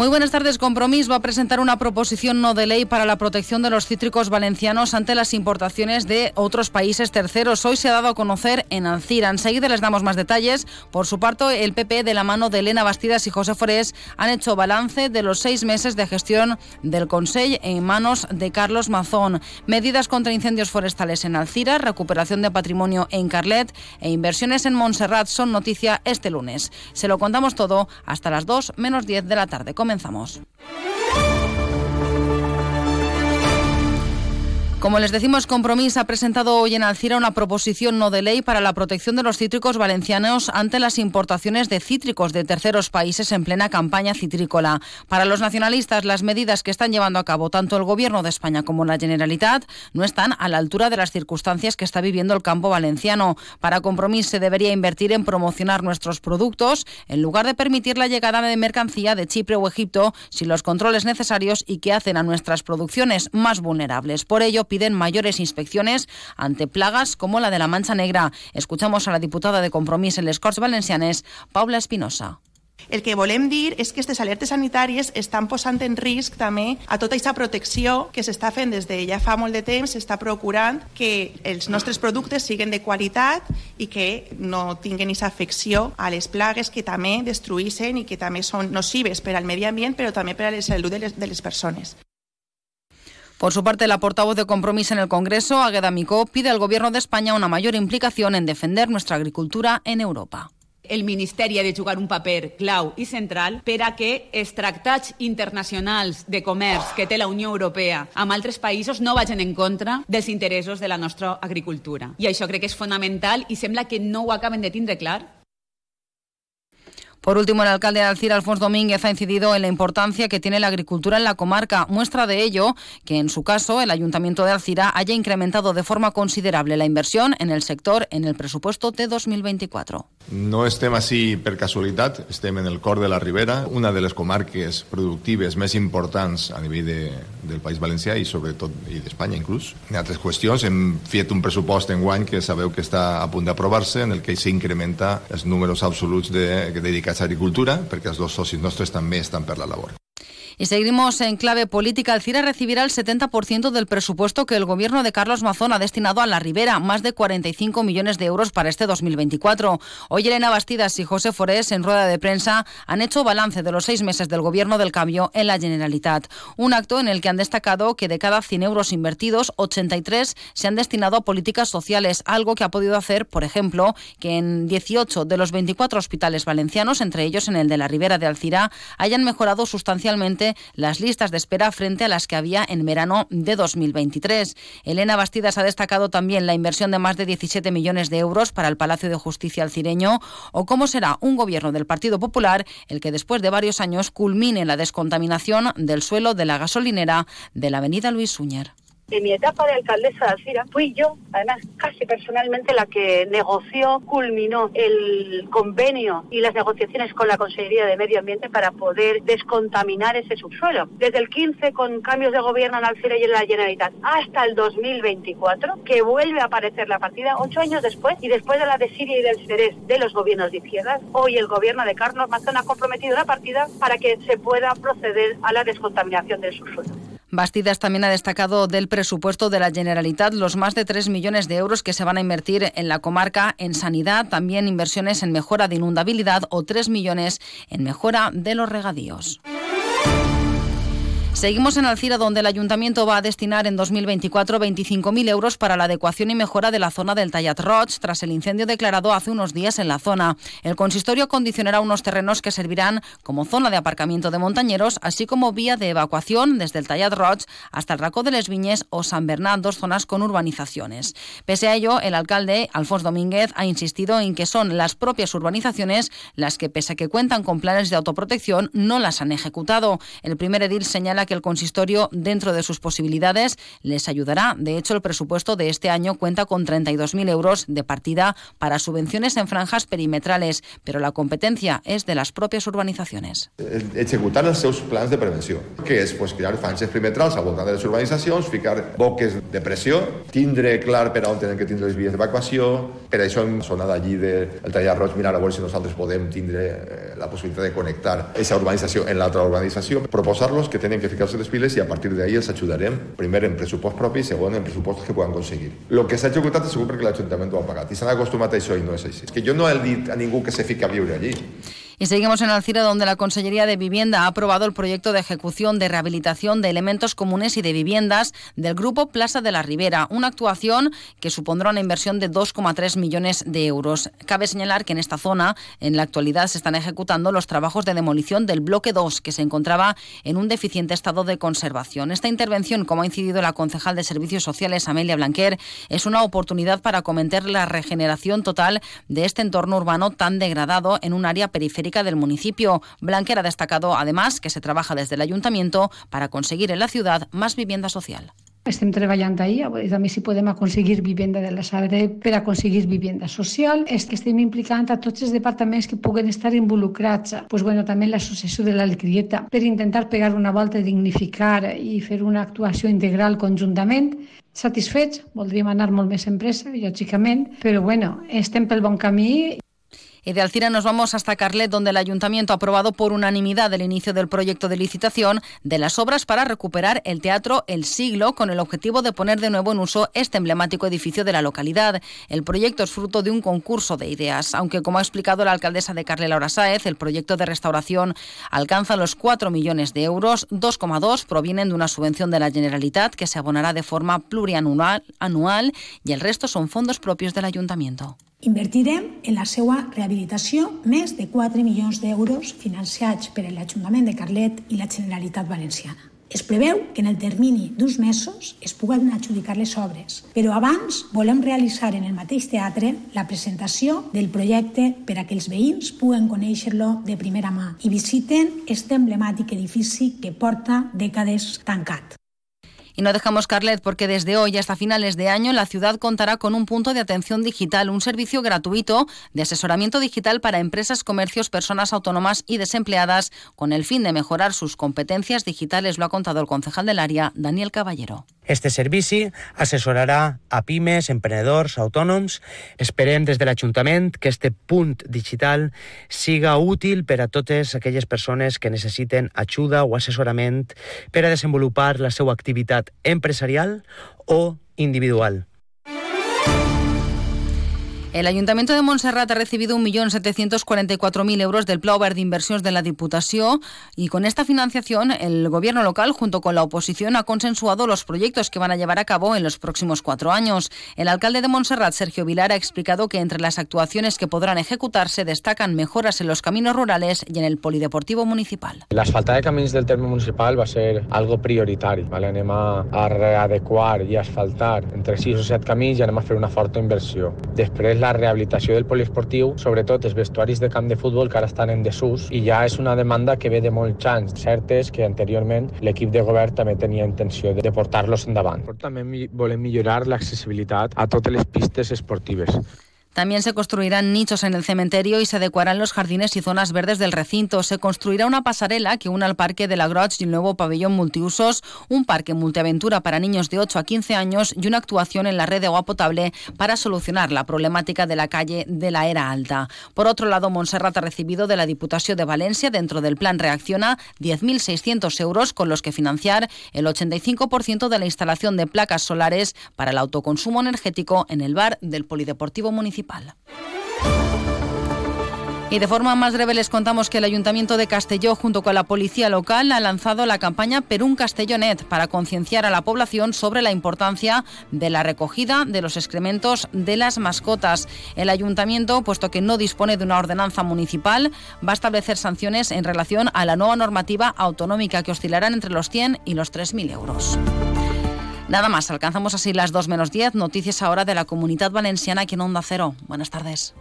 Muy buenas tardes. Compromís va a presentar una proposición no de ley para la protección de los cítricos valencianos ante las importaciones de otros países terceros. Hoy se ha dado a conocer en Alcira. Enseguida les damos más detalles. Por su parte, el PP, de la mano de Elena Bastidas y José Forés, han hecho balance de los seis meses de gestión del Consejo en manos de Carlos Mazón. Medidas contra incendios forestales en Alcira, recuperación de patrimonio en Carlet e inversiones en Montserrat son noticia este lunes. Se lo contamos todo hasta las 2 menos 10 de la tarde. Comenzamos. Como les decimos, Compromís ha presentado hoy en Alcira una proposición no de ley para la protección de los cítricos valencianos ante las importaciones de cítricos de terceros países en plena campaña citrícola. Para los nacionalistas, las medidas que están llevando a cabo tanto el Gobierno de España como la Generalitat no están a la altura de las circunstancias que está viviendo el campo valenciano. Para Compromís se debería invertir en promocionar nuestros productos en lugar de permitir la llegada de mercancía de Chipre o Egipto sin los controles necesarios y que hacen a nuestras producciones más vulnerables. Por ello, piden mayores inspecciones ante plagas como la de la mancha negra. Escuchamos a la diputada de Compromís en les Corts Valencianes, Paula Espinosa. El que volem dir és que aquestes alertes sanitàries estan posant en risc també a tota aquesta protecció que s'està fent des de ja fa molt de temps, s'està procurant que els nostres productes siguin de qualitat i que no tinguin aquesta afecció a les plagues que també destruïssen i que també són nocives per al medi ambient però també per a la salut de les, de les persones. Por su parte, la portavoz de Compromiso en el Congreso, Agueda Micó, pide al Gobierno de España una mayor implicación en defender nuestra agricultura en Europa el Ministeri ha de jugar un paper clau i central per a que els tractats internacionals de comerç que té la Unió Europea amb altres països no vagin en contra dels interessos de la nostra agricultura. I això crec que és fonamental i sembla que no ho acaben de tindre clar Por último, el alcalde de Alcira, Alfonso Domínguez, ha incidido en la importancia que tiene la agricultura en la comarca. Muestra de ello que, en su caso, el Ayuntamiento de Alcira haya incrementado de forma considerable la inversión en el sector en el presupuesto de 2024. No estem així per casualitat, estem en el cor de la Ribera, una de les comarques productives més importants a nivell de, del País Valencià i sobretot i d'Espanya inclús. En altres qüestions hem fet un pressupost en guany que sabeu que està a punt d'aprovar-se en el que s'incrementa els números absoluts de, dedicats a agricultura perquè els dos socis nostres també estan per la labor. Y seguimos en clave política. Alcira recibirá el 70% del presupuesto que el gobierno de Carlos Mazón ha destinado a la Ribera, más de 45 millones de euros para este 2024. Hoy Elena Bastidas y José Forés, en rueda de prensa, han hecho balance de los seis meses del gobierno del cambio en la Generalitat. Un acto en el que han destacado que de cada 100 euros invertidos, 83 se han destinado a políticas sociales, algo que ha podido hacer, por ejemplo, que en 18 de los 24 hospitales valencianos, entre ellos en el de la Ribera de Alcira, hayan mejorado sustancialmente las listas de espera frente a las que había en verano de 2023. Elena Bastidas ha destacado también la inversión de más de 17 millones de euros para el Palacio de Justicia alcireño o cómo será un gobierno del Partido Popular el que después de varios años culmine la descontaminación del suelo de la gasolinera de la avenida Luis Suñer en mi etapa de alcaldesa de Alcira fui yo, además casi personalmente, la que negoció, culminó el convenio y las negociaciones con la Consejería de Medio Ambiente para poder descontaminar ese subsuelo. Desde el 15 con cambios de gobierno en Alcira y en la Generalitat hasta el 2024, que vuelve a aparecer la partida ocho años después y después de la de Siria y del Ceres de los gobiernos de izquierdas, hoy el gobierno de Carlos Mazón ha comprometido la partida para que se pueda proceder a la descontaminación del subsuelo. Bastidas también ha destacado del presupuesto de la Generalitat los más de 3 millones de euros que se van a invertir en la comarca en sanidad, también inversiones en mejora de inundabilidad o 3 millones en mejora de los regadíos. Seguimos en Alcira, donde el ayuntamiento va a destinar en 2024 25.000 euros para la adecuación y mejora de la zona del Tallat Roig, tras el incendio declarado hace unos días en la zona. El consistorio condicionará unos terrenos que servirán como zona de aparcamiento de montañeros, así como vía de evacuación desde el Tallat Roig hasta el Racó de les Viñes o San Bernat, dos zonas con urbanizaciones. Pese a ello, el alcalde, Alfonso Domínguez, ha insistido en que son las propias urbanizaciones las que, pese a que cuentan con planes de autoprotección, no las han ejecutado. El primer edil señala que el consistorio, dentro de sus posibilidades, les ayudará. De hecho, el presupuesto de este año cuenta con 32.000 euros de partida para subvenciones en franjas perimetrales, pero la competencia es de las propias urbanizaciones. Executar els seus plans de prevenció, que és pues, crear franges perimetrals al voltant de les urbanitzacions, ficar boques de pressió, tindre clar per on tenen que tindre les vies d'evacuació, per això hem sonat allí del tallar roig, mirar a veure si nosaltres podem tindre eh, la possibilitat de connectar aquesta urbanització en l'altra urbanització, proposar-los que tenen que ficar-se les piles i a partir d'ahir els ajudarem, primer en pressupost propi i segon en pressupostos que puedan conseguir. Lo que s'ha executat és segur perquè l'Ajuntament ho ha pagat i s'han acostumat a això i no és així. És que jo no he dit a ningú que se fique a viure allí. Y seguimos en Alcira, donde la Consellería de Vivienda ha aprobado el proyecto de ejecución de rehabilitación de elementos comunes y de viviendas del Grupo Plaza de la Ribera, una actuación que supondrá una inversión de 2,3 millones de euros. Cabe señalar que en esta zona, en la actualidad, se están ejecutando los trabajos de demolición del bloque 2, que se encontraba en un deficiente estado de conservación. Esta intervención, como ha incidido la concejal de Servicios Sociales, Amelia Blanquer, es una oportunidad para comentar la regeneración total de este entorno urbano tan degradado en un área periférica del municipio. Blanquer ha destacado además que se trabaja desde el ayuntamiento para conseguir en la ciudad más vivienda social. Estem treballant ahir, també si podem aconseguir vivenda de la Sabre per aconseguir vivenda social. És que estem implicant a tots els departaments que puguen estar involucrats, pues bueno, també l'associació de l'Alcrieta, per intentar pegar una volta, dignificar i fer una actuació integral conjuntament. Satisfets, voldríem anar molt més en pressa, lògicament, però bueno, estem pel bon camí. Y de Alcira nos vamos hasta Carlet, donde el Ayuntamiento ha aprobado por unanimidad el inicio del proyecto de licitación de las obras para recuperar el Teatro El Siglo, con el objetivo de poner de nuevo en uso este emblemático edificio de la localidad. El proyecto es fruto de un concurso de ideas, aunque, como ha explicado la alcaldesa de Carlet, Laura Sáez, el proyecto de restauración alcanza los 4 millones de euros, 2,2 provienen de una subvención de la Generalitat que se abonará de forma plurianual anual, y el resto son fondos propios del Ayuntamiento. Invertirem en la seva rehabilitació més de 4 milions d'euros financiats per l'Ajuntament de Carlet i la Generalitat Valenciana. Es preveu que en el termini d'uns mesos es puguen adjudicar les obres, però abans volem realitzar en el mateix teatre la presentació del projecte per a que els veïns puguen conèixer-lo de primera mà i visiten este emblemàtic edifici que porta dècades tancat. Y no dejamos Carlet porque desde hoy hasta finales de año la ciudad contará con un punto de atención digital, un servicio gratuito de asesoramiento digital para empresas, comercios, personas autónomas y desempleadas con el fin de mejorar sus competencias digitales, lo ha contado el concejal del área, Daniel Caballero. Este servici assessorarà a pimes, emprenedors, autònoms. Esperem des de l'Ajuntament que este punt digital siga útil per a totes aquelles persones que necessiten ajuda o assessorament per a desenvolupar la seva activitat empresarial o individual. El Ayuntamiento de Montserrat ha recibido 1.744.000 euros del Pla Obert d'Inversions de la Diputació y con esta financiación el gobierno local junto con la oposición ha consensuado los proyectos que van a llevar a cabo en los próximos cuatro años. El alcalde de Montserrat, Sergio Vilar, ha explicado que entre las actuaciones que podrán ejecutarse destacan mejoras en los caminos rurales y en el polideportivo municipal. L'asfaltar de camins del terme municipal va ser algo prioritari. Vale? Anem a, a readequar i asfaltar entre 6 o 7 camins i anem a fer una forta inversió. Després la rehabilitació del poliesportiu, sobretot els vestuaris de camp de futbol que ara estan en desús i ja és una demanda que ve de molts anys. Cert és que anteriorment l'equip de govern també tenia intenció de portar-los endavant. També volem millorar l'accessibilitat a totes les pistes esportives. También se construirán nichos en el cementerio y se adecuarán los jardines y zonas verdes del recinto. Se construirá una pasarela que una al Parque de la Groch y el nuevo pabellón multiusos, un parque multiaventura para niños de 8 a 15 años y una actuación en la red de agua potable para solucionar la problemática de la calle de la Era Alta. Por otro lado, Montserrat ha recibido de la Diputación de Valencia, dentro del plan Reacciona, 10.600 euros con los que financiar el 85% de la instalación de placas solares para el autoconsumo energético en el bar del Polideportivo Y de forma más breve les contamos que el Ayuntamiento de Castelló, junto con la Policía Local, ha lanzado la campaña Perún Castellonet para concienciar a la población sobre la importancia de la recogida de los excrementos de las mascotas. El Ayuntamiento, puesto que no dispone de una ordenanza municipal, va a establecer sanciones en relación a la nueva normativa autonómica que oscilarán entre los 100 y los 3.000 euros. Nada más, alcanzamos así las 2 menos 10. Noticias ahora de la comunidad valenciana aquí en Onda Cero. Buenas tardes.